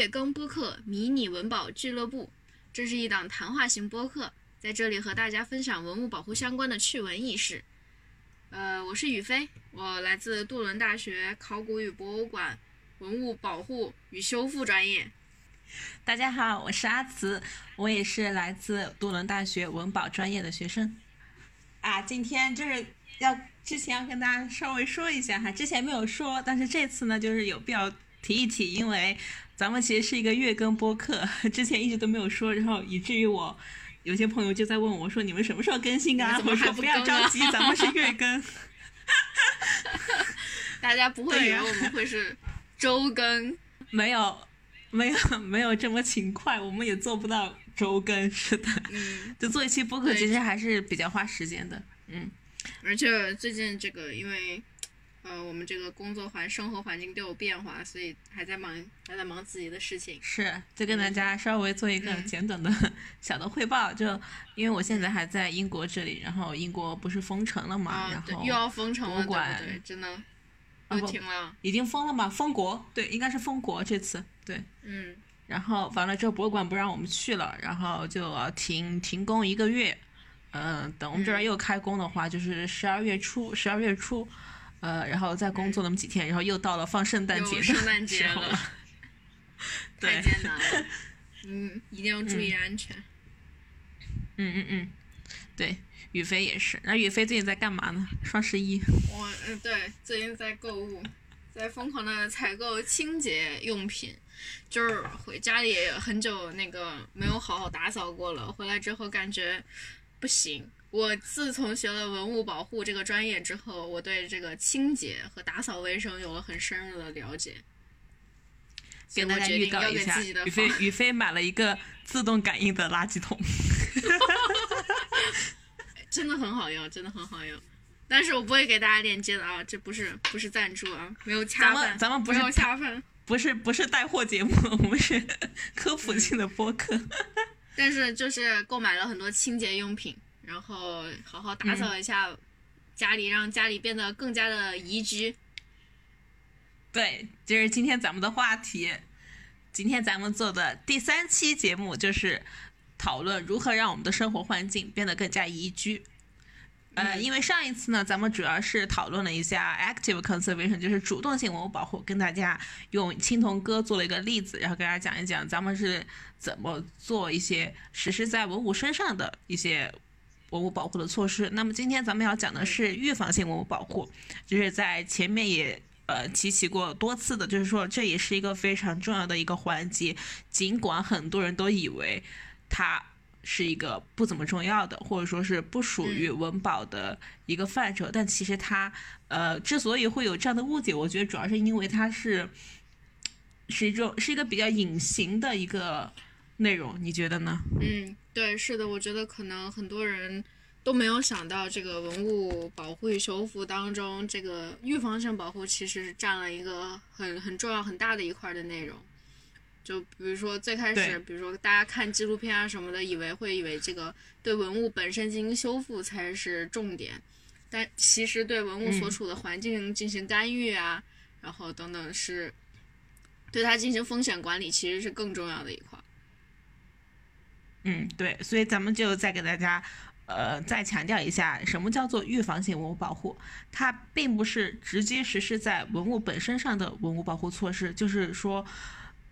月更播客迷你文保俱乐部，这是一档谈话型播客，在这里和大家分享文物保护相关的趣闻轶事。呃，我是宇飞，我来自杜伦大学考古与博物馆文物保护与修复专业。大家好，我是阿慈，我也是来自杜伦大学文保专业的学生。啊，今天就是要之前要跟大家稍微说一下哈，之前没有说，但是这次呢，就是有必要提一提，因为咱们其实是一个月更播客，之前一直都没有说，然后以至于我有些朋友就在问我说，你们什么时候更新啊？我说不要着急，咱们是月更。大家不会以为我们会是周更，没有，没有，没有这么勤快，我们也做不到周更，是的。嗯，就做一期播客，其实还是比较花时间的。嗯，而且最近这个因为。呃，我们这个工作环生活环境都有变化，所以还在忙，还在忙自己的事情。是，就跟大家稍微做一个简短的小的汇报。就因为我现在还在英国这里，然后英国不是封城了嘛，然后又要封城了，对对？真的，又停了，已经封了嘛？封国，对，应该是封国这次，对。嗯。然后完了之后，博物馆不让我们去了，然后就要停停工一个月。嗯，等我们这边又开工的话，就是十二月初，十二月初。呃，然后再工作那么几天，然后又到了放圣诞节的圣诞节了，太艰难了。嗯，一定要注意安全。嗯嗯嗯，对，宇飞也是。那宇飞最近在干嘛呢？双十一。我嗯，对，最近在购物，在疯狂的采购清洁用品，就是回家里很久那个没有好好打扫过了，回来之后感觉不行。我自从学了文物保护这个专业之后，我对这个清洁和打扫卫生有了很深入的了解。给大家预告一下，宇飞宇飞买了一个自动感应的垃圾桶，真的很好用，真的很好用。但是我不会给大家链接的啊，这不是不是赞助啊，没有恰饭，咱们不是恰饭，不是不是带货节目，我们是科普性的播客。但是就是购买了很多清洁用品。然后好好打扫一下家里，让家里变得更加的宜居。对，这是今天咱们的话题。今天咱们做的第三期节目就是讨论如何让我们的生活环境变得更加宜居。呃，因为上一次呢，咱们主要是讨论了一下 active conservation，就是主动性文物保护，跟大家用青铜哥做了一个例子，然后跟大家讲一讲咱们是怎么做一些实施在文物身上的一些。文物保护的措施。那么今天咱们要讲的是预防性文物保护，就是在前面也呃提起过多次的，就是说这也是一个非常重要的一个环节。尽管很多人都以为它是一个不怎么重要的，或者说是不属于文保的一个范畴，但其实它呃之所以会有这样的误解，我觉得主要是因为它是是一种是一个比较隐形的一个内容。你觉得呢？嗯。对，是的，我觉得可能很多人都没有想到，这个文物保护与修复当中，这个预防性保护其实占了一个很很重要、很大的一块的内容。就比如说最开始，比如说大家看纪录片啊什么的，以为会以为这个对文物本身进行修复才是重点，但其实对文物所处的环境进行干预啊，然后等等是对它进行风险管理，其实是更重要的一块。嗯，对，所以咱们就再给大家，呃，再强调一下，什么叫做预防性文物保护？它并不是直接实施在文物本身上的文物保护措施，就是说，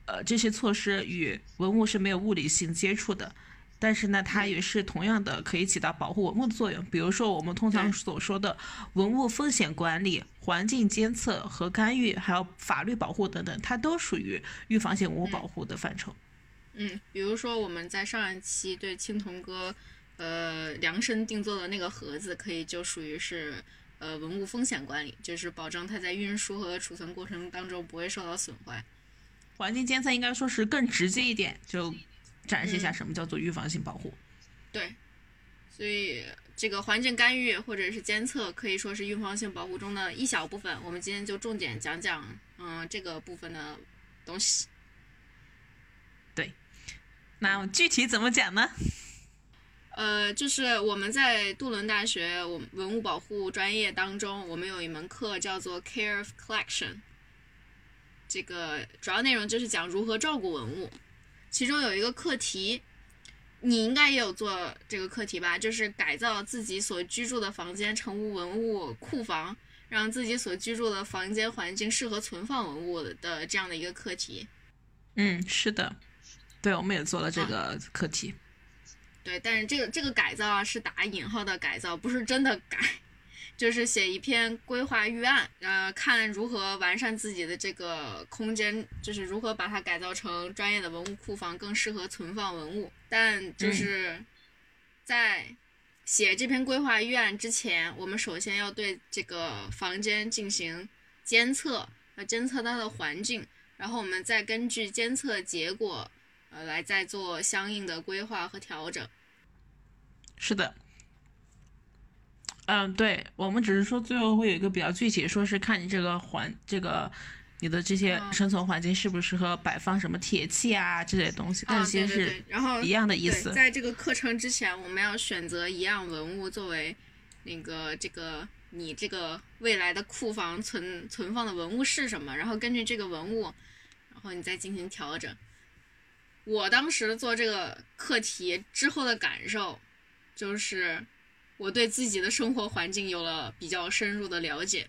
呃，这些措施与文物是没有物理性接触的，但是呢，它也是同样的可以起到保护文物的作用。比如说，我们通常所说的文物风险管理、环境监测和干预，还有法律保护等等，它都属于预防性文物保护的范畴。嗯，比如说我们在上一期对青铜哥，呃量身定做的那个盒子，可以就属于是呃文物风险管理，就是保证它在运输和储存过程当中不会受到损坏。环境监测应该说是更直接一点，就展示一下什么叫做预防性保护。对，所以这个环境干预或者是监测可以说是预防性保护中的一小部分。我们今天就重点讲讲，嗯，这个部分的东西。那具体怎么讲呢？呃，就是我们在杜伦大学我文物保护专业当中，我们有一门课叫做 Care of Collection。这个主要内容就是讲如何照顾文物，其中有一个课题，你应该也有做这个课题吧？就是改造自己所居住的房间成为文物库房，让自己所居住的房间环境适合存放文物的这样的一个课题。嗯，是的，对，我们也做了这个课题。对，但是这个这个改造啊，是打引号的改造，不是真的改。就是写一篇规划预案，呃，看如何完善自己的这个空间，就是如何把它改造成专业的文物库房，更适合存放文物。但就是在写这篇规划预案之前，我们首先要对这个房间进行监测，要监测它的环境，然后我们再根据监测结果，呃，来再做相应的规划和调整。是的。嗯，对，我们只是说最后会有一个比较具体，说是看你这个环，这个你的这些生存环境适不适合摆放什么铁器啊这些东西，但其实是然后一样的意思。在这个课程之前，我们要选择一样文物作为那个这个你这个未来的库房存存放的文物是什么，然后根据这个文物，然后你再进行调整。我当时做这个课题之后的感受就是。我对自己的生活环境有了比较深入的了解，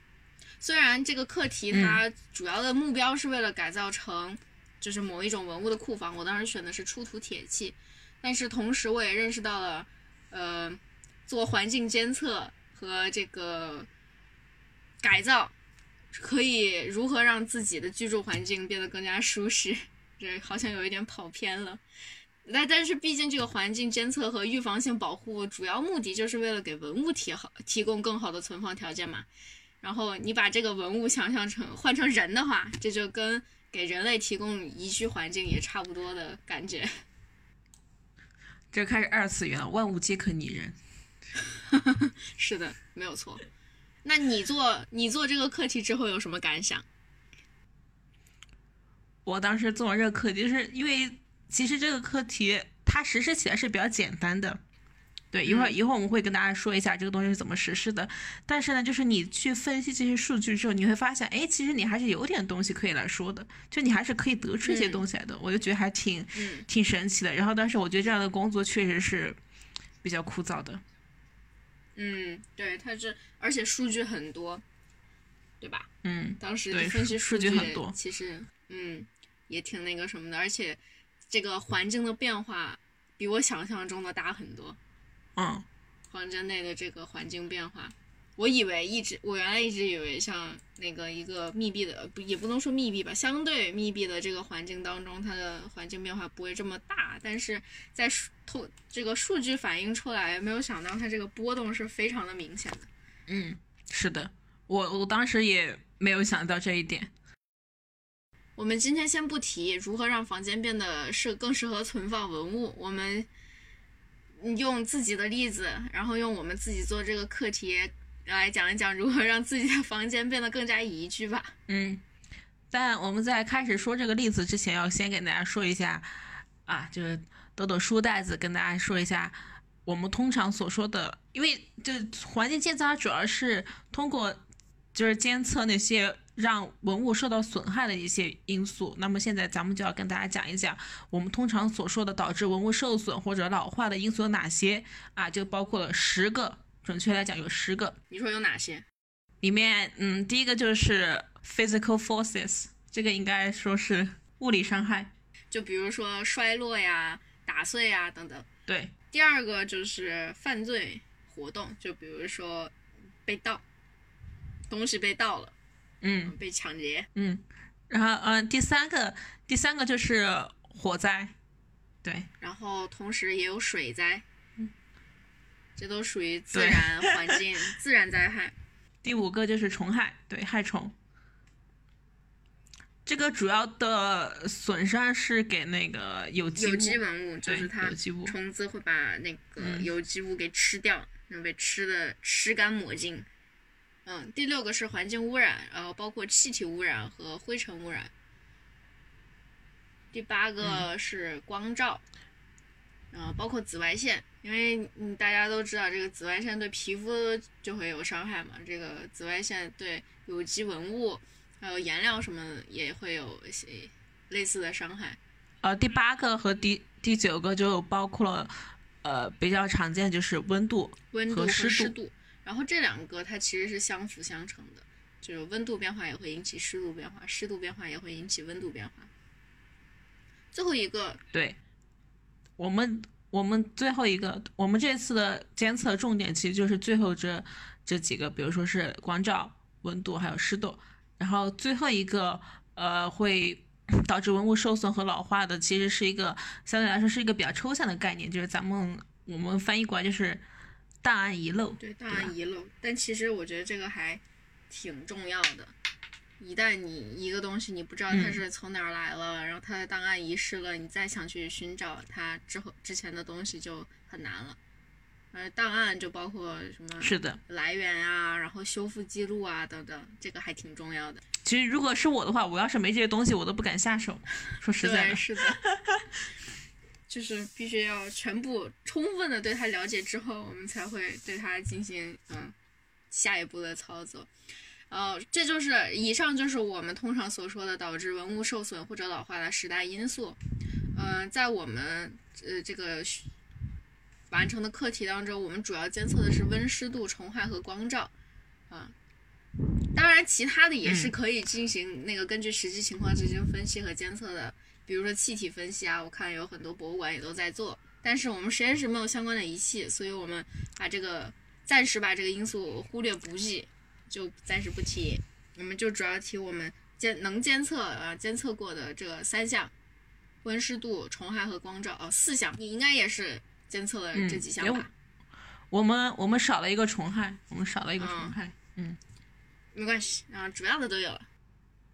虽然这个课题它主要的目标是为了改造成就是某一种文物的库房，我当时选的是出土铁器，但是同时我也认识到了，呃，做环境监测和这个改造可以如何让自己的居住环境变得更加舒适，这好像有一点跑偏了。那但是毕竟这个环境监测和预防性保护主要目的就是为了给文物提好提供更好的存放条件嘛。然后你把这个文物想象成换成人的话，这就跟给人类提供宜居环境也差不多的感觉。这开始二次元了，万物皆可拟人。是的，没有错。那你做你做这个课题之后有什么感想？我当时做这个课题，就是因为。其实这个课题它实施起来是比较简单的，对，一会儿一会儿我们会跟大家说一下这个东西是怎么实施的。但是呢，就是你去分析这些数据之后，你会发现，哎，其实你还是有点东西可以来说的，就你还是可以得出一些东西来的。我就觉得还挺挺神奇的。然后，但是我觉得这样的工作确实是比较枯燥的。嗯，对，它这而且数据很多，对吧？嗯，当时分析数据很多，其实嗯也挺那个什么的，而且。这个环境的变化比我想象中的大很多，嗯，房间内的这个环境变化，我以为一直我原来一直以为像那个一个密闭的不也不能说密闭吧，相对密闭的这个环境当中，它的环境变化不会这么大，但是在数透这个数据反映出来，没有想到它这个波动是非常的明显的。嗯，是的，我我当时也没有想到这一点。我们今天先不提如何让房间变得适更适合存放文物，我们用自己的例子，然后用我们自己做这个课题来讲一讲如何让自己的房间变得更加宜居吧。嗯，但我们在开始说这个例子之前，要先给大家说一下啊，就是抖抖书袋子，跟大家说一下我们通常所说的，因为就环境监测它主要是通过就是监测那些。让文物受到损害的一些因素。那么现在咱们就要跟大家讲一讲，我们通常所说的导致文物受损或者老化的因素有哪些啊？就包括了十个，准确来讲有十个。你说有哪些？里面，嗯，第一个就是 physical forces，这个应该说是物理伤害，就比如说摔落呀、打碎呀等等。对。第二个就是犯罪活动，就比如说被盗，东西被盗了。嗯，被抢劫。嗯，然后嗯，第三个，第三个就是火灾，对。然后同时也有水灾，嗯，这都属于自然 环境自然灾害。第五个就是虫害，对，害虫。这个主要的损伤是给那个有机有机文物，就是它虫子会把那个有机物给吃掉，能被吃的吃干抹净。嗯，第六个是环境污染，然后包括气体污染和灰尘污染。第八个是光照，嗯，包括紫外线，因为嗯大家都知道这个紫外线对皮肤就会有伤害嘛，这个紫外线对有机文物还有颜料什么也会有一些类似的伤害。呃，第八个和第第九个就包括了，呃，比较常见就是温度，温度和湿湿度。然后这两个它其实是相辅相成的，就是温度变化也会引起湿度变化，湿度变化也会引起温度变化。最后一个，对，我们我们最后一个，我们这次的监测重点其实就是最后这这几个，比如说是光照、温度还有湿度，然后最后一个呃会。导致文物受损和老化的，其实是一个相对来说是一个比较抽象的概念，就是咱们我们翻译过来就是档案遗漏。对，档案遗漏。但其实我觉得这个还挺重要的。一旦你一个东西你不知道它是从哪儿来了，然后它的档案遗失了，你再想去寻找它之后之前的东西就很难了。而，档案就包括什么？是的，来源啊，然后修复记录啊等等，这个还挺重要的。其实如果是我的话，我要是没这些东西，我都不敢下手。说实在的，是的，就是必须要全部充分的对它了解之后，我们才会对它进行嗯下一步的操作。呃，这就是以上就是我们通常所说的导致文物受损或者老化的十大因素。嗯，在我们呃这个。完成的课题当中，我们主要监测的是温湿度、虫害和光照，啊，当然其他的也是可以进行那个根据实际情况进行分析和监测的，比如说气体分析啊，我看有很多博物馆也都在做，但是我们实验室没有相关的仪器，所以我们把这个暂时把这个因素忽略不计，就暂时不提，我们就主要提我们监能监测啊监测过的这三项，温湿度、虫害和光照哦，四项，你应该也是。监测了这几项吧，我们我们少了一个虫害，我们少了一个虫害，嗯，没关系啊，主要的都有了。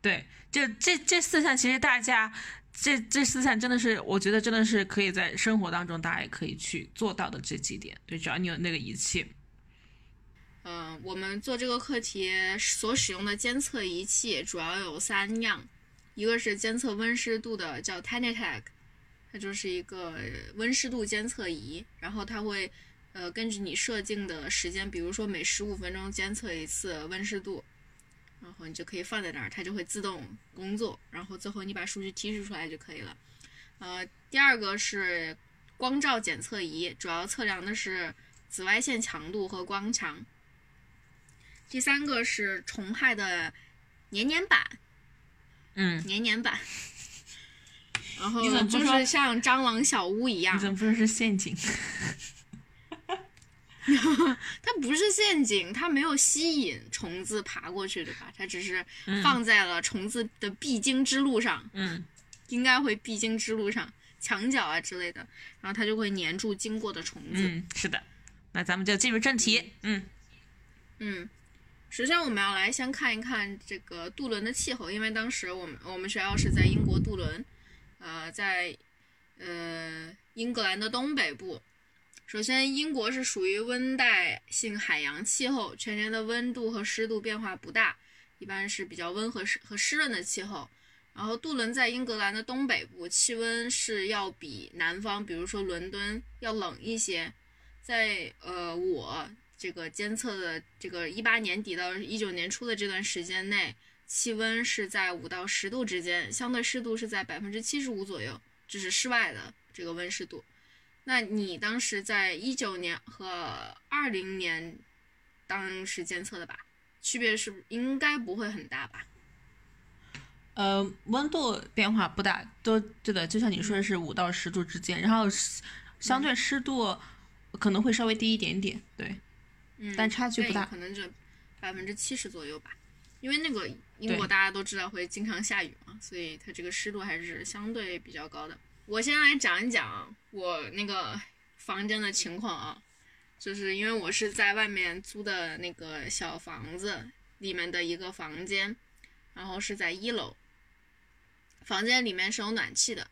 对，就这这四项其实大家这这四项真的是，我觉得真的是可以在生活当中大家也可以去做到的这几点。对，只要你有那个仪器。嗯，我们做这个课题所使用的监测仪器主要有三样，一个是监测温湿度的，叫 t a n i t a g。它就是一个温湿度监测仪，然后它会，呃，根据你设定的时间，比如说每十五分钟监测一次温湿度，然后你就可以放在那儿，它就会自动工作，然后最后你把数据提取出来就可以了。呃，第二个是光照检测仪，主要测量的是紫外线强度和光强。第三个是虫害的年年版，嗯，年年版。然后就是像蟑螂小屋一样，你怎么不说是陷阱？它不是陷阱，它没有吸引虫子爬过去，对吧？它只是放在了虫子的必经之路上，嗯，应该会必经之路上，墙角啊之类的，然后它就会粘住经过的虫子。嗯，是的。那咱们就进入正题。嗯嗯，首先我们要来先看一看这个杜伦的气候，因为当时我们我们学校是在英国杜伦。呃，在呃英格兰的东北部，首先英国是属于温带性海洋气候，全年的温度和湿度变化不大，一般是比较温和湿和湿润的气候。然后杜伦在英格兰的东北部，气温是要比南方，比如说伦敦要冷一些。在呃我这个监测的这个一八年底到一九年初的这段时间内。气温是在五到十度之间，相对湿度是在百分之七十五左右，这是室外的这个温湿度。那你当时在一九年和二零年当时监测的吧？区别是应该不会很大吧？呃，温度变化不大，都对的，就像你说的是五到十度之间，然后相对湿度可能会稍微低一点点，对，嗯，但差距不大，可能就百分之七十左右吧。因为那个英国大家都知道会经常下雨嘛，所以它这个湿度还是相对比较高的。我先来讲一讲我那个房间的情况啊，就是因为我是在外面租的那个小房子里面的一个房间，然后是在一楼，房间里面是有暖气的，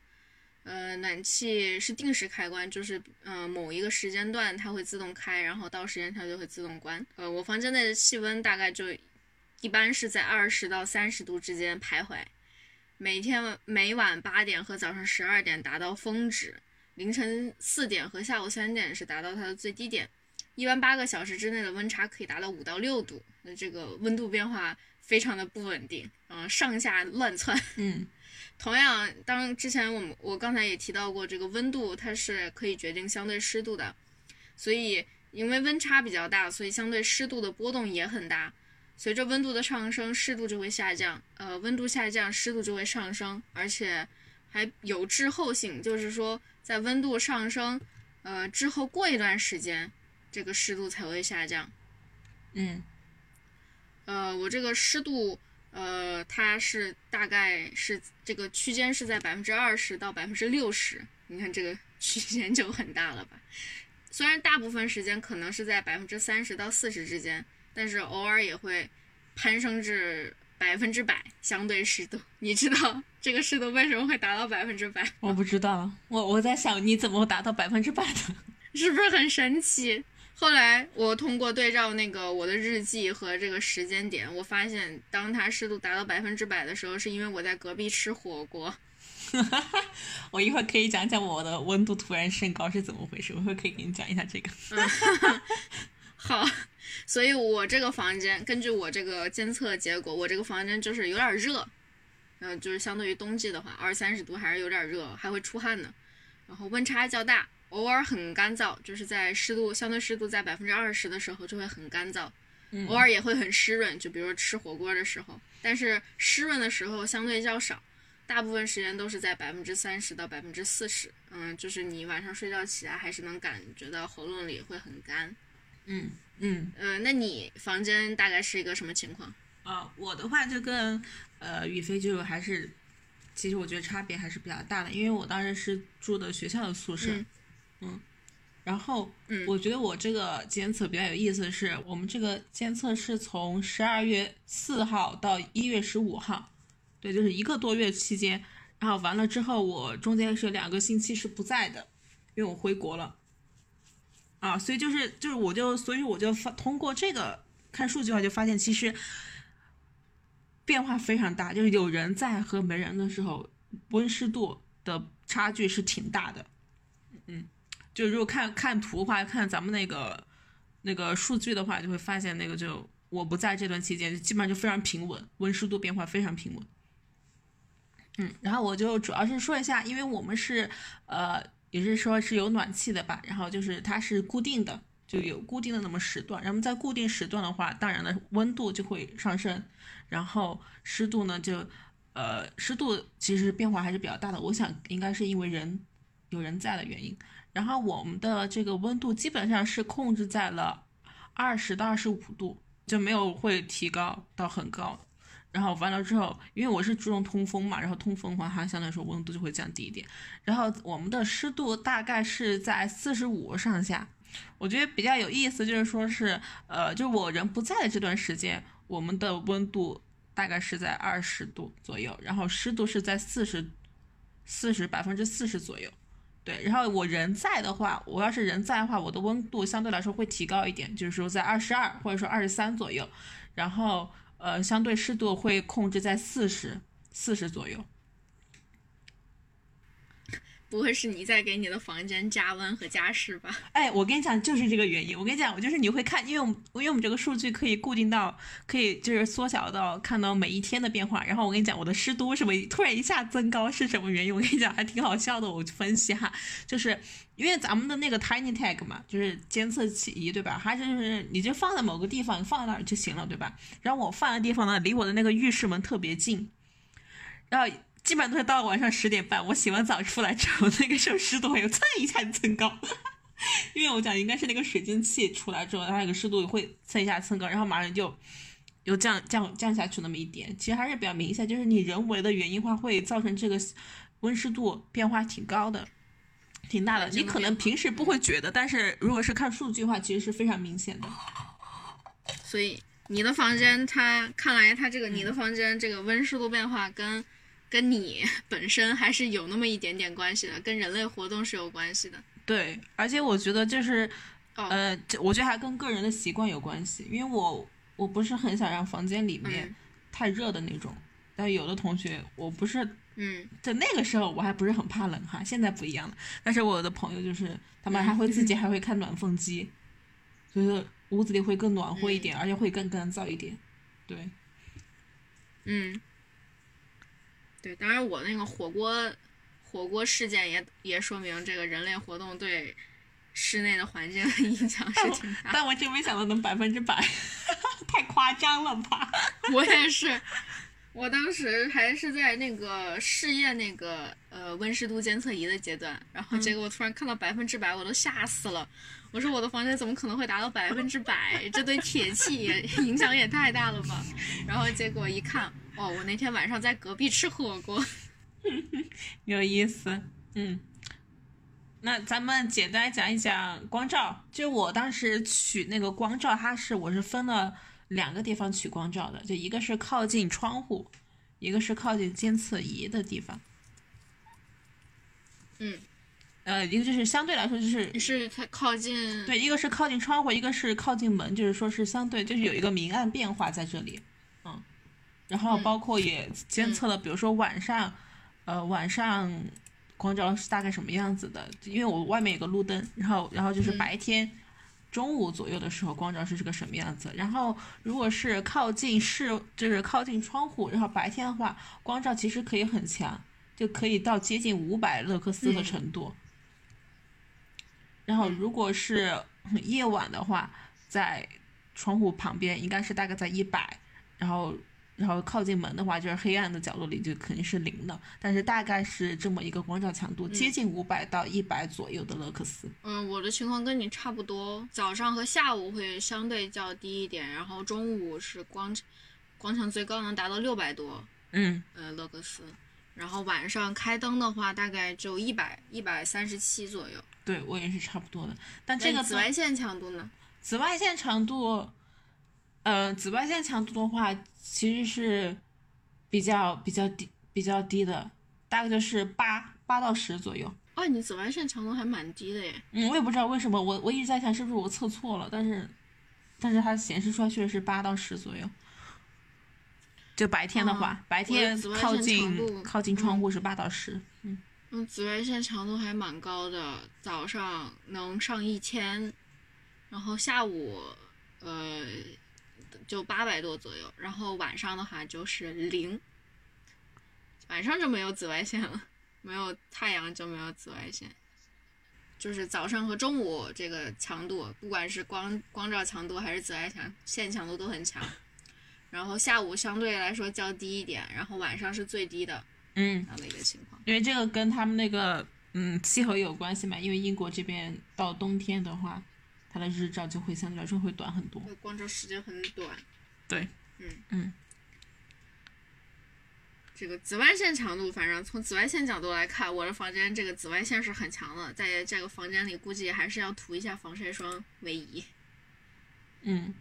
呃，暖气是定时开关，就是嗯某一个时间段它会自动开，然后到时间它就会自动关。呃，我房间内的气温大概就。一般是在二十到三十度之间徘徊，每天每晚八点和早上十二点达到峰值，凌晨四点和下午三点是达到它的最低点。一般八个小时之内的温差可以达到五到六度，那这个温度变化非常的不稳定，嗯、上下乱窜。嗯同样，当之前我们我刚才也提到过，这个温度它是可以决定相对湿度的，所以因为温差比较大，所以相对湿度的波动也很大。随着温度的上升，湿度就会下降，呃，温度下降，湿度就会上升，而且还有滞后性，就是说在温度上升，呃之后过一段时间，这个湿度才会下降。嗯呃，我这个湿度，呃，它是大概是这个区间是在百分之二十到百分之六十，你看这个 区间就很大了吧？虽然大部分时间可能是在百分之三十到四十之间，但是偶尔也会攀升至百分之百相对湿度。你知道这个湿度为什么会达到百分之百？我不知道，我我在想你怎么达到百分之百的？是不是很神奇？后来我通过对照那个我的日记和这个时间点，我发现当它湿度达到百分之百的时候，是因为我在隔壁吃火锅。我一会儿可以讲讲我的温度突然升高是怎么回事，我一会儿可以给你讲一下这个。好，所以我这个房间根据我这个监测结果，我这个房间就是有点热，嗯、就是相对于冬季的话，二三十度还是有点热，还会出汗呢。然后温差较大，偶尔很干燥，就是在湿度相对湿度在百分之二十的时候就会很干燥，嗯偶尔也会很湿润，就比如说吃火锅的时候，但是湿润的时候相对较少，大部分时间都是在百分之三十到百分之四十。嗯，就是你晚上睡觉起来还是能感觉到喉咙里会很干。嗯嗯呃，那你房间大概是一个什么情况？啊，我的话就跟呃宇飞就还是，其实我觉得差别还是比较大的，因为我当时是住的学校的宿舍，嗯然后嗯我觉得我这个监测比较有意思的是，我们这个监测是从十二月四号到一月十五号，对，就是一个多月期间。然后完了之后，我中间是两个星期是不在的，因为我回国了。啊，所以就是就是我就所以我就发通过这个看数据的话，就发现其实变化非常大，就是有人在和没人的时候，温湿度的差距是挺大的。嗯，就如果看看图的话，看咱们那个那个数据的话，就会发现那个就我不在这段期间，就基本上就非常平稳，温湿度变化非常平稳。嗯，然后我就主要是说一下，因为我们是呃，也是说是有暖气的吧，然后就是它是固定的，就有固定的那么时段，然后在固定时段的话，当然了，温度就会上升，然后湿度呢就呃湿度其实变化还是比较大的，我想应该是因为人有人在的原因，然后我们的这个温度基本上是控制在了二十到二十五度，就没有会提高到很高。然后完了之后，因为我是注重通风嘛，然后通风的话，它相对来说温度就会降低一点。然后我们的湿度大概是在四十五上下。我觉得比较有意思，就是说是，呃，就我人不在的这段时间，我们的温度大概是在二十度左右，然后湿度是在四十、四十百分之四十左右。对，然后我人在的话，我要是人在的话，我的温度相对来说会提高一点，就是说在二十二或者说二十三左右，然后呃，相对湿度会控制在四十、四十左右。不会是你在给你的房间加温和加湿吧？哎，我跟你讲，就是这个原因。我跟你讲，我就是你会看，因为我们因为我们这个数据可以固定到，可以就是缩小到看到每一天的变化。然后我跟你讲，我的湿度为什么突然一下增高是什么原因？我跟你讲，还挺好笑的。我分析哈，就是因为咱们的那个 Tiny Tag 嘛，就是监测器仪，对吧？它就是你就放在某个地方，你放在那儿就行了，对吧？然后我放的地方呢，离我的那个浴室门特别近，然后。基本上都是到了晚上十点半，我洗完澡出来之后，那个时候湿度会蹭一下蹭高，因为我讲应该是那个水蒸气出来之后，它那个湿度会蹭一下蹭高，然后马上就又降降降下去那么一点。其实还是比较明显，就是你人为的原因话会造成这个温湿度变化挺高的，挺大的。你可能平时不会觉得，但是如果是看数据的话，其实是非常明显的。所以你的房间它，看来它这个你的房间这个温湿度变化跟跟你 本身还是有那么一点点关系的，跟人类活动是有关系的。对，而且我觉得就是，哦呃，这我觉得还跟个人的习惯有关系，因为我我不是很想让房间里面嗯太热的那种，但有的同学我不是嗯在那个时候我还不是很怕冷哈，现在不一样了。但是我的朋友就是他们还会 自己还会开暖风机，所以说屋子里会更暖和一点，而且会更干燥一点。对，嗯，对，当然我那个火锅火锅事件也也说明这个人类活动对室内的环境影响是挺大。但我真没想到能百分之百，太夸张了吧？我也是，我当时还是在那个试验那个呃温湿度监测仪的阶段，然后结果我突然看到百分之百，我都吓死了。我说我的房间怎么可能会达到百分之百？这对铁器也影响也太大了吧？然后结果一看，哦，我那天晚上在隔壁吃火锅。有意思，嗯。那咱们简单讲一讲光照。就我当时取那个光照，它是我是分了两个地方取光照的，就一个是靠近窗户，一个是靠近监测仪的地方。嗯。呃，一个就是相对来说就是你是它靠近对，一个是靠近窗户，一个是靠近门，就是说是相对就是有一个明暗变化在这里，嗯，然后包括也监测了，比如说晚上，呃晚上光照是大概什么样子的，因为我外面有个路灯，然后然后就是白天中午左右的时候光照是这个什么样子，然后如果是靠近室就是靠近窗户，然后白天的话光照其实可以很强，就可以到接近五百勒克斯的程度。然后，如果是夜晚的话，在窗户旁边应该是大概在一百，然后，然后靠近门的话，就是黑暗的角落里就肯定是零的。但是大概是这么一个光照强度，接近五百到一百左右的勒克斯。嗯，我的情况跟你差不多，早上和下午会相对较低一点，然后中午是光，光强最高能达到六百多，嗯，呃，勒克斯。然后晚上开灯的话，大概就一百一百三十七左右。对我也是差不多的，但这个紫外线强度呢？紫外线强度，呃，紫外线强度的话，其实是比较比较低比较低的，大概就是八八到十左右。哦，你紫外线强度还蛮低的耶。嗯，我也不知道为什么，我我一直在想是不是我测错了，但是但是它显示出来确实是八到十左右。就白天的话，白天靠近靠近窗户是八到十，嗯。嗯，紫外线强度还蛮高的，早上能上一千，然后下午，呃，就八百多左右，然后晚上的话就是零，晚上就没有紫外线了，没有太阳就没有紫外线，就是早上和中午这个强度，不管是光光照强度还是紫外线线强度都很强，然后下午相对来说较低一点，然后晚上是最低的。样的一个情况，因为这个跟他们那个嗯气候有关系嘛。因为英国这边到冬天的话，它的日照就会相对来说会短很多，光照时间很短。对，嗯嗯。这个紫外线强度，反正从紫外线角度来看，我的房间这个紫外线是很强的，在这个房间里估计还是要涂一下防晒霜为宜。嗯。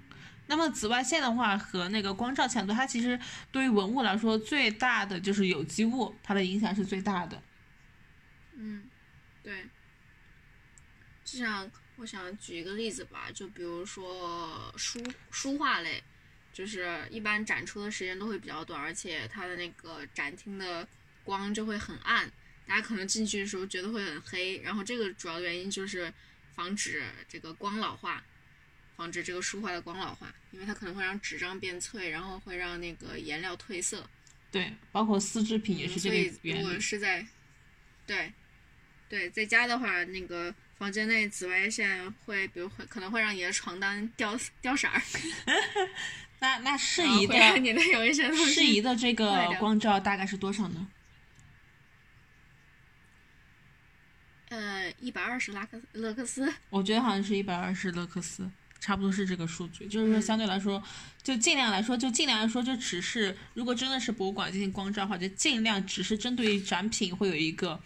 那么紫外线的话和那个光照强度，它其实对于文物来说最大的就是有机物，它的影响是最大的。嗯，对。就像我想举一个例子吧，就比如说书书画类，就是一般展出的时间都会比较短，而且它的那个展厅的光就会很暗，大家可能进去的时候觉得会很黑。然后这个主要原因就是防止这个光老化。防止这个书画的光老化，因为它可能会让纸张变脆，然后会让那个颜料褪色。对，包括丝织品也是这个原理。如果是在，对，对，在家的话，那个房间内紫外线会，比如会可能会让你的床单掉掉色儿。那那适宜的你的有一些适宜的这个光照大概是多少呢？呃，一百二十拉克勒克斯。我觉得好像是一百二十勒克斯。差不多是这个数据，就是说相对来说，就尽量来说，就尽量来说，就只是如果真的是博物馆进行光照的话，就尽量只是针对于展品会有一个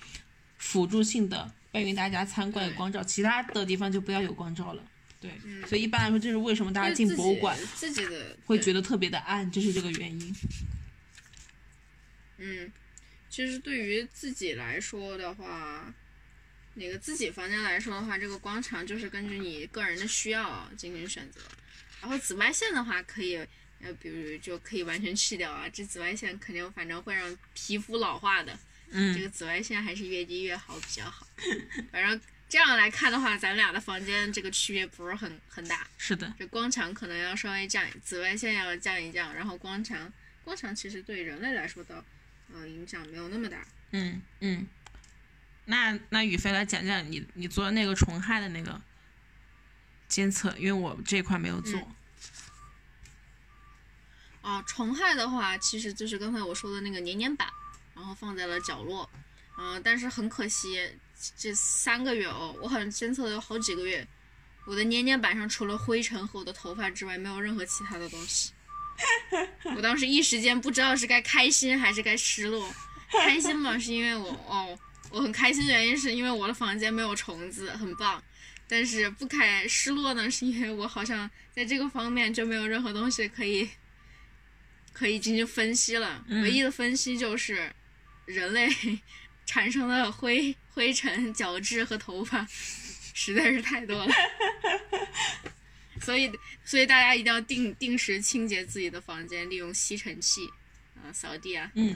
辅助性的便于大家参观的光照，其他的地方就不要有光照了。对，所以一般来说，这是为什么大家进博物馆自己的会觉得特别的暗，就是这个原因。嗯，其实对于自己来说的话。那个自己房间来说的话，这个光强就是根据你个人的需要进行选择。然后紫外线的话，可以呃，比如就可以完全去掉啊。这紫外线肯定反正会让皮肤老化的。嗯。这个紫外线还是越低越好比较好。反正这样来看的话，咱俩的房间这个区别不是很很大。是的。这光强可能要稍微降，紫外线要降一降，然后光强光强其实对人类来说的呃影响没有那么大。嗯嗯，那那宇飞来讲讲你你做的那个虫害的那个监测，因为我这块没有做。啊，虫害的话，其实就是刚才我说的那个粘粘板，然后放在了角落。嗯，但是很可惜，这三个月哦，我好像监测了有好几个月，我的粘粘板上除了灰尘和我的头发之外，没有任何其他的东西。我当时一时间不知道是该开心还是该失落。开心嘛，是因为我哦，我很开心，原因是因为我的房间没有虫子，很棒。但是不开失落呢，是因为我好像在这个方面就没有任何东西可以可以进行分析了。唯一的分析就是人类 产生的灰灰尘、角质和头发实在是太多了。所以，所以大家一定要定定时清洁自己的房间，利用吸尘器。扫地啊，嗯，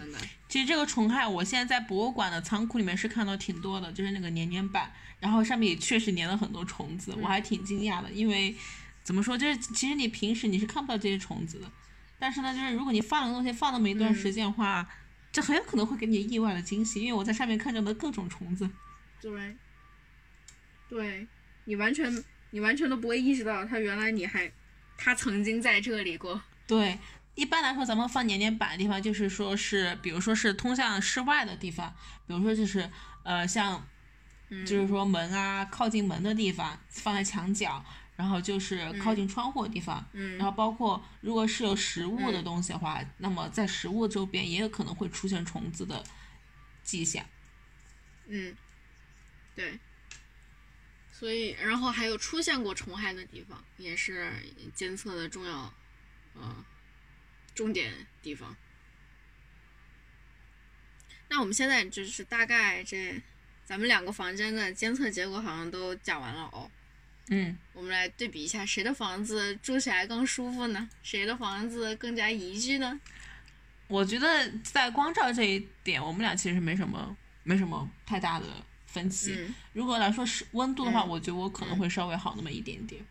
其实这个虫害，我现在在博物馆的仓库里面是看到挺多的，就是那个粘粘板，然后上面也确实粘了很多虫子，我还挺惊讶的，因为怎么说，就是其实你平时你是看不到这些虫子的，但是呢，就是如果你放的东西放那么一段时间的话，这很有可能会给你意外的惊喜，因为我在上面看到的各种虫子，对，对你完全你完全都不会意识到它原来你还它曾经在这里过，对。一般来说，咱们放粘粘板的地方，就是说是，比如说是通向室外的地方，比如说就是，呃，像，就是说门啊，靠近门的地方，放在墙角，然后就是靠近窗户的地方，嗯然后包括如果是有食物的东西的话，那么在食物周边也有可能会出现虫子的迹象。嗯，对。所以，然后还有出现过虫害的地方，也是监测的重要，嗯。重点地方。那我们现在就是大概这，咱们两个房间的监测结果好像都讲完了哦。嗯，我们来对比一下，谁的房子住起来更舒服呢？谁的房子更加宜居呢？我觉得在光照这一点，我们俩其实没什么没什么太大的分歧。如果来说是温度的话，我觉得我可能会稍微好那么一点点。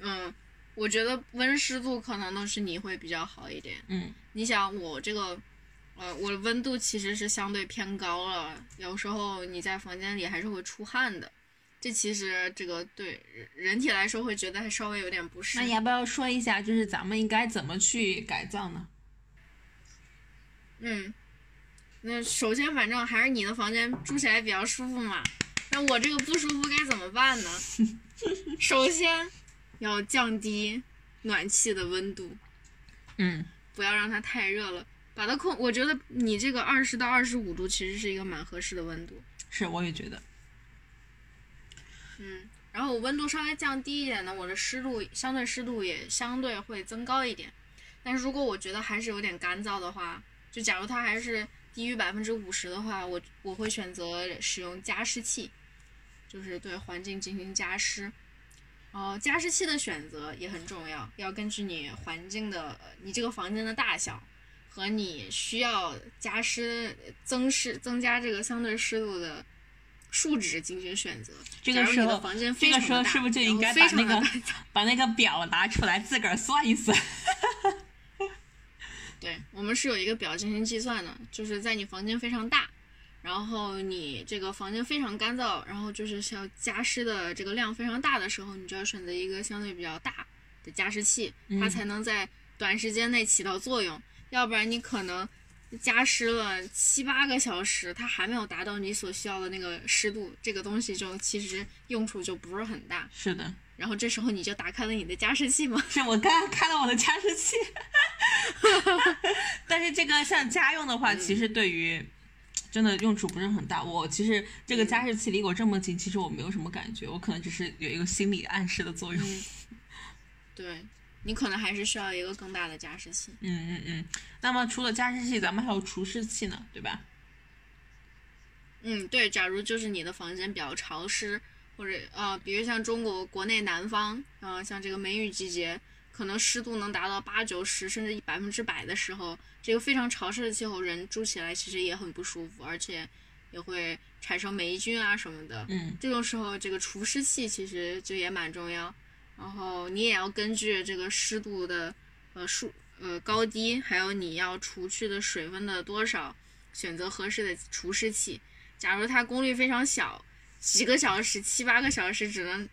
嗯。我觉得温湿度可能都是你会比较好一点。嗯，你想我这个，呃，我的温度其实是相对偏高了，有时候你在房间里还是会出汗的。这其实这个对人体来说会觉得还稍微有点不适。那你要不要说一下，就是咱们应该怎么去改造呢？嗯，那首先反正还是你的房间住起来比较舒服嘛。那我这个不舒服该怎么办呢？首先。要降低暖气的温度，嗯，不要让它太热了，把它控。我觉得你这个二十到二十五度其实是一个蛮合适的温度。是，我也觉得。嗯，然后我温度稍微降低一点呢，我的湿度相对湿度也相对会增高一点。但是如果我觉得还是有点干燥的话，就假如它还是低于百分之五十的话，我我会选择使用加湿器，就是对环境进行加湿。哦，加湿器的选择也很重要，要根据你环境的、你这个房间的大小和你需要加湿、增湿、增加这个相对湿度的数值进行选择。这个时候，这个时候是不是就应该把那个把那个表拿出来自个儿算一算？对，我们是有一个表进行计算的，就是在你房间非常大。然后你这个房间非常干燥，然后就是需要加湿的这个量非常大的时候，你就要选择一个相对比较大的加湿器，它才能在短时间内起到作用。要不然你可能加湿了七八个小时，它还没有达到你所需要的那个湿度，这个东西就其实用处就不是很大。是的。然后这时候你就打开了你的加湿器吗？是我刚刚开了我的加湿器。但是这个像家用的话，其实对于。真的用处不是很大。我其实这个加湿器离我这么近，其实我没有什么感觉。我可能只是有一个心理暗示的作用。对，你可能还是需要一个更大的加湿器。嗯嗯嗯。那么除了加湿器，咱们还有除湿器呢，对吧？嗯，对。假如就是你的房间比较潮湿，或者呃，比如像中国国内南方，啊，像这个梅雨季节。可能湿度能达到八九十甚至百分之百的时候，这个非常潮湿的气候，人住起来其实也很不舒服，而且也会产生霉菌啊什么的。嗯，这种时候这个除湿器其实就也蛮重要。然后你也要根据这个湿度的呃数呃高低，还有你要除去的水分的多少，选择合适的除湿器。假如它功率非常小，几个小时、七八个小时只能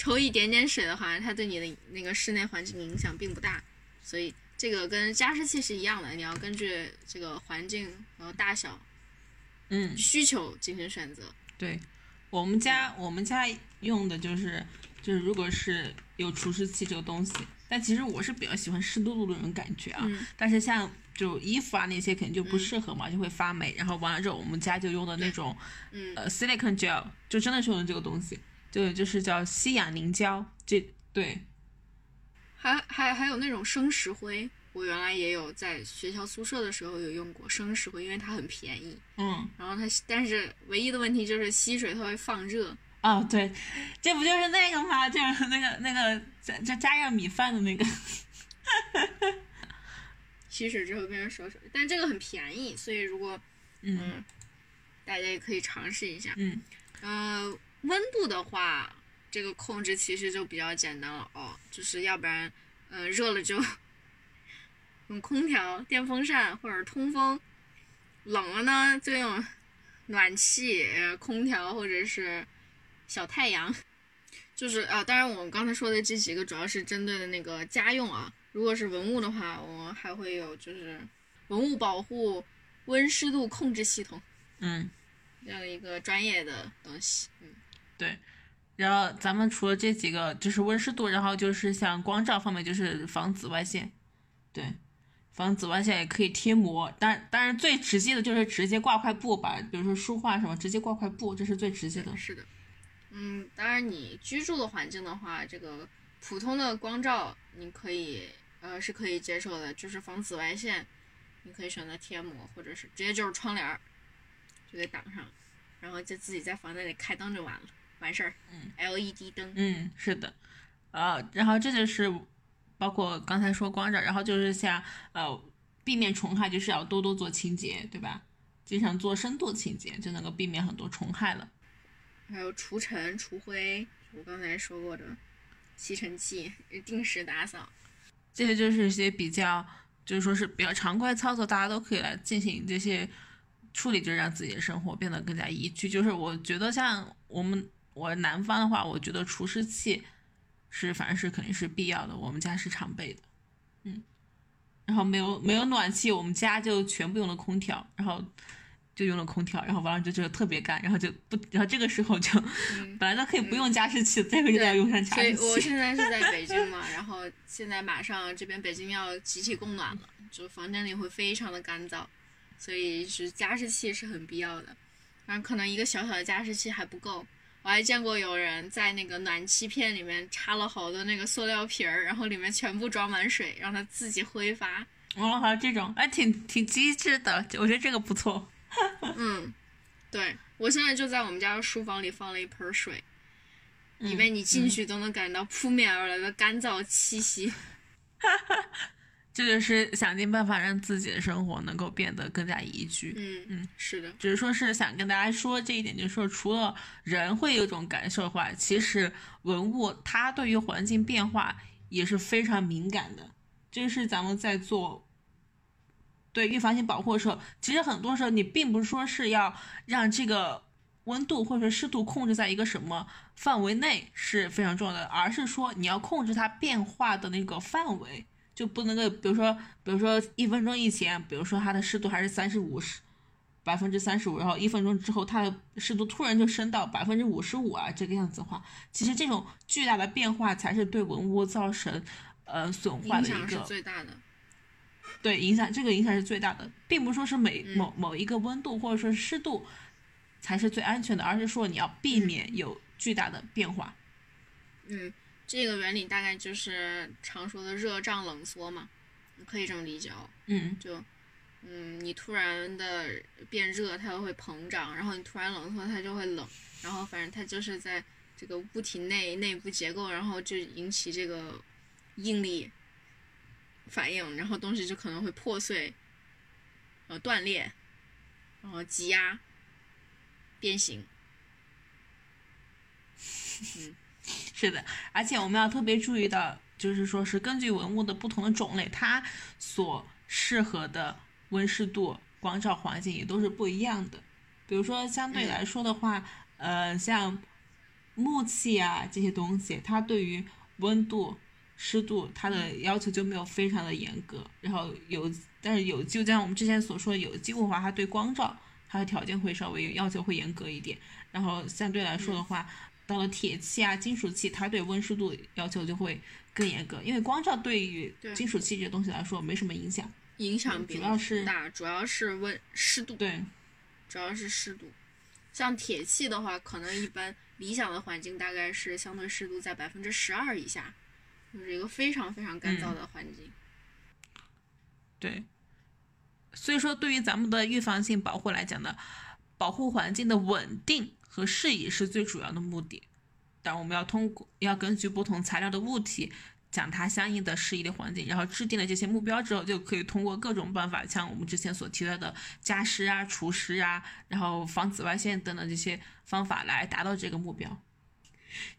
抽一点点水的话，它对你的那个室内环境影响并不大。所以这个跟加湿器是一样的，你要根据这个环境然后大小嗯，需求进行选择。对，我们家我们家用的就是就是如果是有除湿器这个东西，但其实我是比较喜欢湿漉漉的那种感觉啊。嗯但是像就衣服啊那些肯定就不适合嘛，就会发霉。然后完了之后，我们家就用的那种嗯呃，silicone gel，就真的是用的这个东西，就就是叫吸氧凝胶。这对，还还还有那种生石灰，我原来也有在学校宿舍的时候有用过生石灰，因为它很便宜。嗯，然后它，但是唯一的问题就是吸水它会放热。哦对，这不就是那个吗？就是那个那个加加加热米饭的那个。吸水之后变成手水，但这个很便宜，所以如果嗯嗯，大家也可以尝试一下。嗯呃，温度的话，这个控制其实就比较简单了哦，就是要不然，呃，热了就用空调、电风扇或者通风，冷了呢就用暖气、呃空调或者是小太阳。就是啊，当然我们刚才说的这几个主要是针对的那个家用啊，如果是文物的话，我们还会有就是文物保护温湿度控制系统。嗯。这样的一个专业的东西。嗯，对，然后咱们除了这几个，就是温湿度，然后就是像光照方面，就是防紫外线，对，防紫外线也可以贴膜，但当然最直接的就是直接挂块布吧，比如说书画什么，直接挂块布，这是最直接的。是的。嗯，当然你居住的环境的话，这个普通的光照你可以呃是可以接受的，就是防紫外线，你可以选择贴膜，或者是直接就是窗帘儿，就给挡上，然后就自己在房间里开灯就完了，完事儿。嗯，LED 灯。嗯，是的，呃，然后这就是包括刚才说光照，然后就是像呃避免虫害，就是要多多做清洁，对吧？经常做深度清洁，就能够避免很多虫害了。还有除尘除灰，我刚才说过的吸尘器，定时打扫。这些就是一些比较，就是说是比较常规操作，大家都可以来进行这些处理，就让自己的生活变得更加宜居。就是我觉得像我们我南方的话，我觉得除湿器是反正是肯定是必要的，我们家是常备的，嗯。然后没有没有暖气，我们家就全部用了空调，然后就用了空调，然后完了就觉得特别干，然后就不，然后这个时候就、嗯本来都可以不用加湿器，这个就要用上加所以湿器。我现在是在 北京嘛，然后现在马上这边北京要集体供暖了，就房间里会非常的干燥，所以是加湿器是很必要的。然后可能一个小小的加湿器还不够，我还见过有人在那个暖气片里面插了好多那个塑料瓶儿，然后里面全部装满水，让它自己挥发。哦，还有这种，哎，挺挺机智的，我觉得这个不错。嗯，对我现在就在我们家的书房里放了一盆水，里嗯面你进去都能感到扑面而来的干燥气息。这就是想尽办法让自己的生活能够变得更加宜居。嗯嗯，是的，只是说是想跟大家说这一点，就是说除了人会有一种感受的话，其实文物它对于环境变化也是非常敏感的。这是咱们在做对预防性保护的时候，其实很多时候你并不是说是要让这个温度或者说湿度控制在一个什么范围内是非常重要的，而是说你要控制它变化的那个范围，就不能够比如说比如说一分钟以前，比如说它的湿度还是三十五十。百分之三十五，然后一分钟之后，它的湿度突然就升到百分之五十五啊，这个样子的话，其实这种巨大的变化才是对文物造成呃损坏的一影响是个最大的。对影响，这个影响是最大的，并不是说是每嗯某某一个温度或者说湿度才是最安全的，而是说你要避嗯免有巨大的变化。嗯，这个原理大概就是常说的热胀冷缩嘛，你可以这么理解哦。嗯就，嗯，你突然的变热，它就会膨胀；然后你突然冷缩，它就会冷。然后反正它就是在这个物体内内部结构，然后就引起这个应力反应，然后东西就可能会破碎，然后断裂，然后挤压、变形。是的，而且我们要特别注意到，就是说是根据文物的不同的种类，它所适合的温湿度、光照环境也都是不一样的。比如说相对来说的话，呃，像木器啊这些东西，它对于温度、湿度，它的要求就没有非常的严格。然后有，但是有就像我们之前所说有机物的话，它对光照它的条件会稍微要求会严格一点。然后相对来说的话，到了铁器啊、金属器，它对温湿度要求就会更严格，因为光照对于金属器这些东西来说没什么影响，影响比较是大，主要是温湿度。对，主要是湿度。像铁器的话，可能一般理想的环境大概是相对湿度在百分之十二以下，就是一个非常非常干燥的环境。对，所以说对于咱们的预防性保护来讲呢，保护环境的稳定和适宜是最主要的目的。但我们要通过要根据不同材料的物体，讲它相应的适宜的环境，然后制定了这些目标之后，就可以通过各种办法，像我们之前所提到的加湿啊、除湿啊，然后防紫外线等等这些方法来达到这个目标。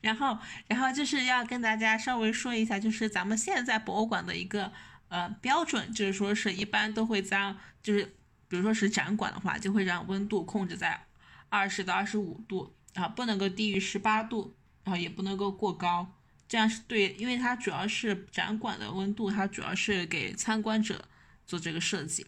然后，然后就是要跟大家稍微说一下，就是咱们现在博物馆的一个呃标准，就是说是一般都会将，就是比如说是展馆的话，就会让温度控制在二十到二十五度，啊，不能够低于十八度。然后也不能够过高，这样是对，因为它主要是展馆的温度，它主要是给参观者做这个设计，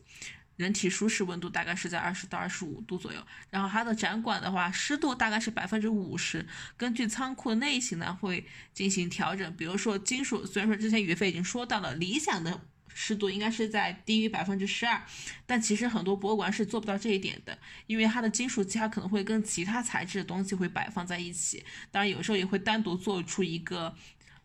人体舒适温度大概是在二十到二十五度左右。然后它的展馆的话，湿度大概是百分之五十，根据仓库的类型呢会进行调整。比如说金属，虽然说之前宇飞已经说到了理想的。湿度应该是在低于百分之十二，但其实很多博物馆是做不到这一点的，因为它的金属器它可能会跟其他材质的东西会摆放在一起，当然有时候也会单独做出一个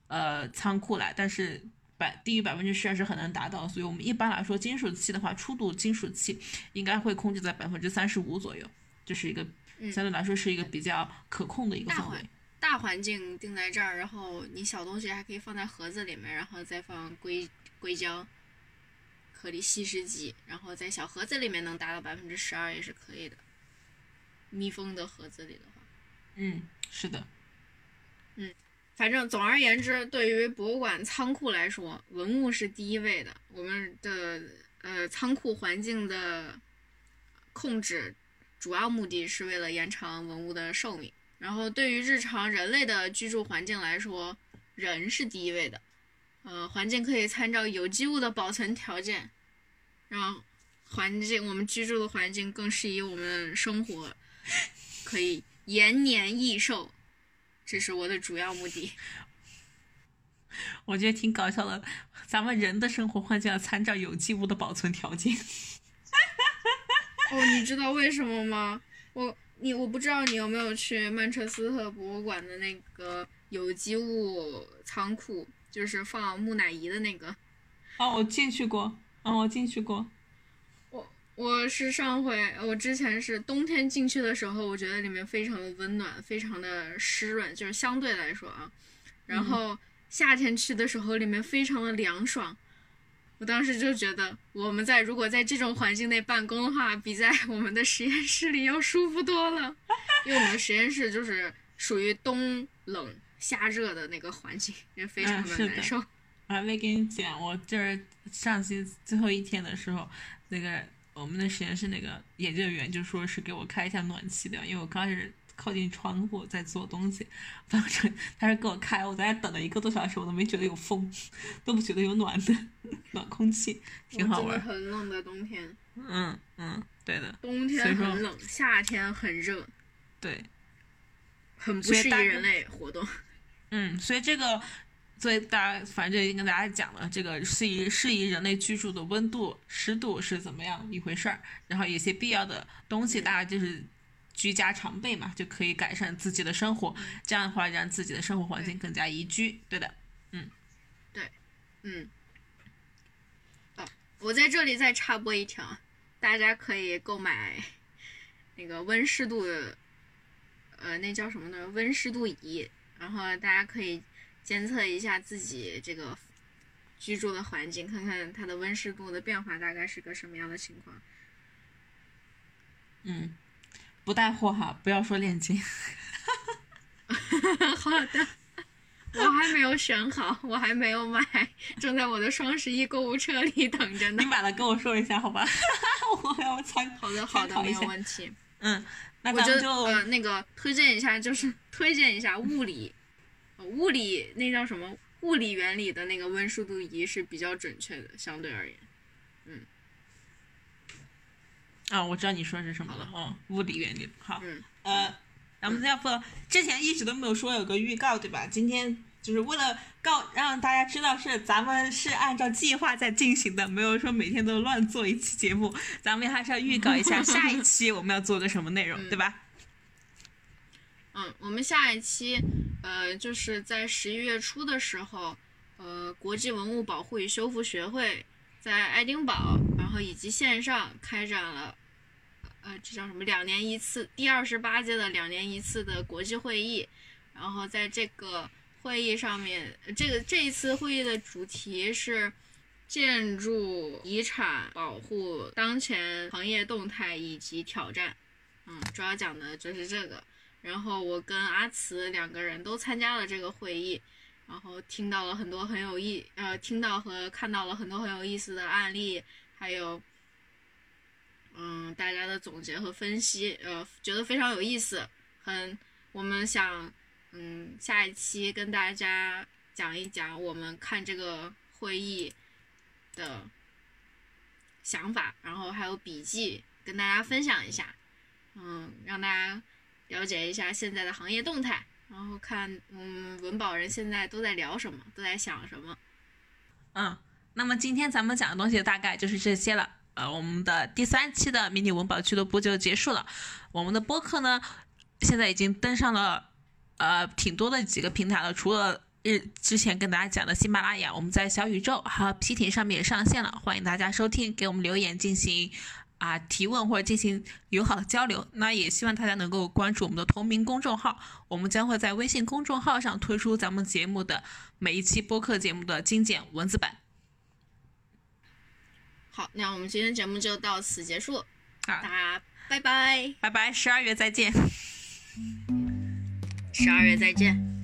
呃仓库来，但是百低于百分之十二是很难达到，所以我们一般来说金属器的话，初度金属器应该会控制在百分之三十五左右，这是一个相对来说是一个比较可控的一个范围。大环境定在这儿，然后你小东西还可以放在盒子里面，然后再放硅硅胶。颗粒稀释剂，然后在小盒子里面能达到百分之十二也是可以的。密封的盒子里的话，嗯，是的，嗯，反正总而言之，对于博物馆仓库来说，文物是第一位的。我们的呃仓库环境的控制，主要目的是为了延长文物的寿命。然后对于日常人类的居住环境来说，人是第一位的。呃，环境可以参照有机物的保存条件，让环境我们居住的环境更适宜我们生活，可以延年益寿，这是我的主要目的。我觉得挺搞笑的，咱们人的生活环境要参照有机物的保存条件。哦，你知道为什么吗？我你我不知道你有没有去曼彻斯特博物馆的那个有机物仓库。就是放木乃伊的那个，哦，我进去过，哦，我进去过。我我是上回，我之前是冬天进去的时候，我觉得里面非常的温暖，非常的湿润，就是相对来说啊。然后夏天去的时候，里面非常的凉爽。我当时就觉得，我们在如果在这种环境内办公的话，比在我们的实验室里要舒服多了。因为我们实验室就是属于冬冷。夏热的那个环境也非常的难受。我还没跟你讲，我就是上期最后一天的时候，那个我们的实验室那个研究员就说是给我开一下暖气的，因为我刚开始靠近窗户在做东西，反正他是给我开，我在那等了一个多小时，我都没觉得有风，都不觉得有暖的暖空气，挺好玩。很冷的冬天。嗯嗯，对的。冬天很冷，夏天很热。对。很不适宜人类活动。嗯，所以这个，所以大家反正已经跟大家讲了，这个适宜适宜人类居住的温度、湿度是怎么样一回事儿。然后有些必要的东西，大家就是居家常备嘛，就可以改善自己的生活。这样的话，让自己的生活环境更加宜居。对的，嗯，对，嗯。哦，我在这里再插播一条，大家可以购买那个温湿度，呃，那叫什么呢？温湿度仪。然后大家可以监测一下自己这个居住的环境，看看它的温湿度的变化大概是个什么样的情况。嗯，不带货哈，不要说链接。好的。我还没有选好，我还没有买，正在我的双十一购物车里等着呢你。买了跟我说一下，好吧？我要参好的，好的，没有问题。嗯，那我就咱们就呃那个推荐一下，就是 推荐一下物理，呃物理那叫什么？物理原理的那个温湿度仪是比较准确的，相对而言。嗯啊，我知道你说的是什么了。嗯，物理原理。好，嗯，呃，咱们要不之前一直都没有说有个预告，对吧？今天就是为了告让大家知道是咱们是按照计划在进行的，没有说每天都乱做一期节目。咱们还是要预告一下下一期我们要做个什么内容，对吧？嗯，我们下一期，呃，就是在十一月初的时候，呃，国际文物保护与修复学会在爱丁堡，然后以及线上开展了，呃，这叫什么？两年一次，第二十八届的两年一次的国际会议。然后在这个会议上面，这个这一次会议的主题是建筑遗产保护当前行业动态以及挑战。嗯，主要讲的就是这个。然后我跟阿慈两个人都参加了这个会议，然后听到了很多很有意，呃，听到和看到了很多很有意思的案例，还有，嗯，大家的总结和分析，呃，觉得非常有意思。很，我们想，嗯，下一期跟大家讲一讲我们看这个会议的想法，然后还有笔记跟大家分享一下，嗯，让大家。了解一下现在的行业动态，然后看嗯文保人现在都在聊什么，都在想什么。嗯，那么今天咱们讲的东西大概就是这些了。呃，我们的第三期的迷你文保俱乐部就结束了。我们的播客呢，现在已经登上了呃挺多的几个平台了，除了日之前跟大家讲的喜马拉雅，我们在小宇宙还有皮艇上面也上线了，欢迎大家收听，给我们留言进行。啊，提问或者进行友好的交流，那也希望大家能够关注我们的同名公众号，我们将会在微信公众号上推出咱们节目的每一期播客节目的精简文字版。好，那我们今天节目就到此结束，大啊，家拜拜，拜拜，十二月再见。十二月再见。